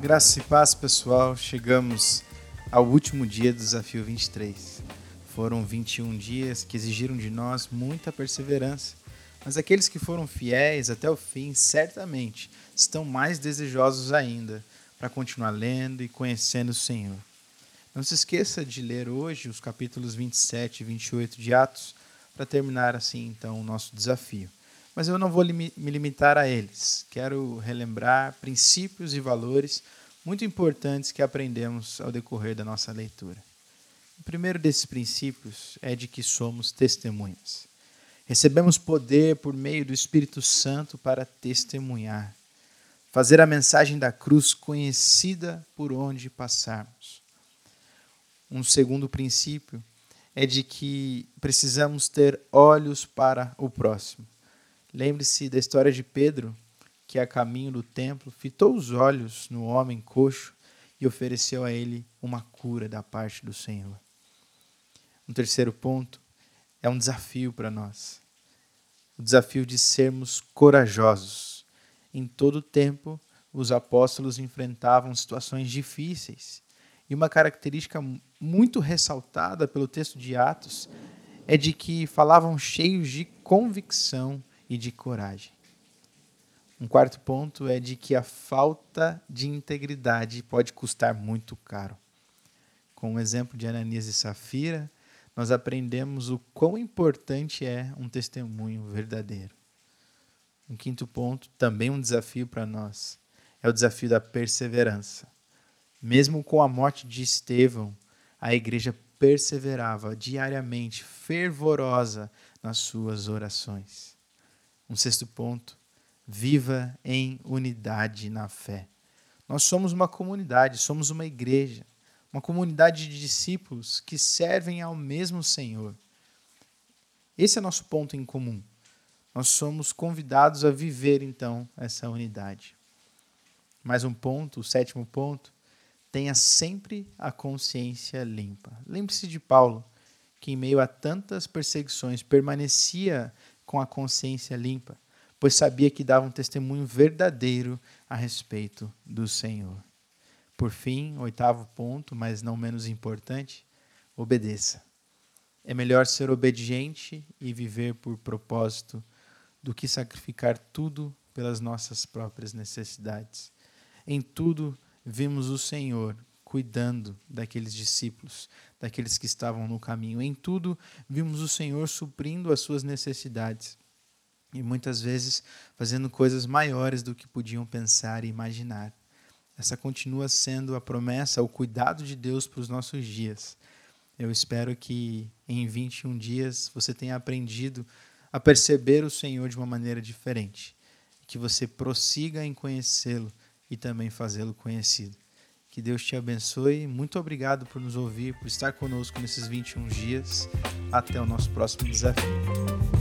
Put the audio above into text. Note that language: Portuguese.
Graça e paz, pessoal. Chegamos ao último dia do desafio 23. Foram 21 dias que exigiram de nós muita perseverança, mas aqueles que foram fiéis até o fim certamente estão mais desejosos ainda para continuar lendo e conhecendo o Senhor. Não se esqueça de ler hoje os capítulos 27 e 28 de Atos para terminar assim então o nosso desafio. Mas eu não vou me limitar a eles. Quero relembrar princípios e valores muito importantes que aprendemos ao decorrer da nossa leitura. O primeiro desses princípios é de que somos testemunhas. Recebemos poder por meio do Espírito Santo para testemunhar, fazer a mensagem da cruz conhecida por onde passarmos. Um segundo princípio é de que precisamos ter olhos para o próximo. Lembre-se da história de Pedro, que a caminho do templo fitou os olhos no homem coxo e ofereceu a ele uma cura da parte do Senhor. Um terceiro ponto é um desafio para nós. O desafio de sermos corajosos. Em todo tempo, os apóstolos enfrentavam situações difíceis. E uma característica muito ressaltada pelo texto de Atos é de que falavam cheios de convicção e de coragem. Um quarto ponto é de que a falta de integridade pode custar muito caro. Com o exemplo de Ananias e Safira, nós aprendemos o quão importante é um testemunho verdadeiro. Um quinto ponto, também um desafio para nós, é o desafio da perseverança. Mesmo com a morte de Estevão, a igreja perseverava diariamente, fervorosa nas suas orações. Um sexto ponto, viva em unidade na fé. Nós somos uma comunidade, somos uma igreja uma comunidade de discípulos que servem ao mesmo Senhor. Esse é nosso ponto em comum. Nós somos convidados a viver então essa unidade. Mais um ponto, o sétimo ponto, tenha sempre a consciência limpa. Lembre-se de Paulo, que em meio a tantas perseguições permanecia com a consciência limpa, pois sabia que dava um testemunho verdadeiro a respeito do Senhor. Por fim, oitavo ponto, mas não menos importante, obedeça. É melhor ser obediente e viver por propósito do que sacrificar tudo pelas nossas próprias necessidades. Em tudo vimos o Senhor cuidando daqueles discípulos, daqueles que estavam no caminho. Em tudo vimos o Senhor suprindo as suas necessidades e muitas vezes fazendo coisas maiores do que podiam pensar e imaginar. Essa continua sendo a promessa, o cuidado de Deus para os nossos dias. Eu espero que em 21 dias você tenha aprendido a perceber o Senhor de uma maneira diferente, que você prossiga em conhecê-lo e também fazê-lo conhecido. Que Deus te abençoe. Muito obrigado por nos ouvir, por estar conosco nesses 21 dias. Até o nosso próximo desafio.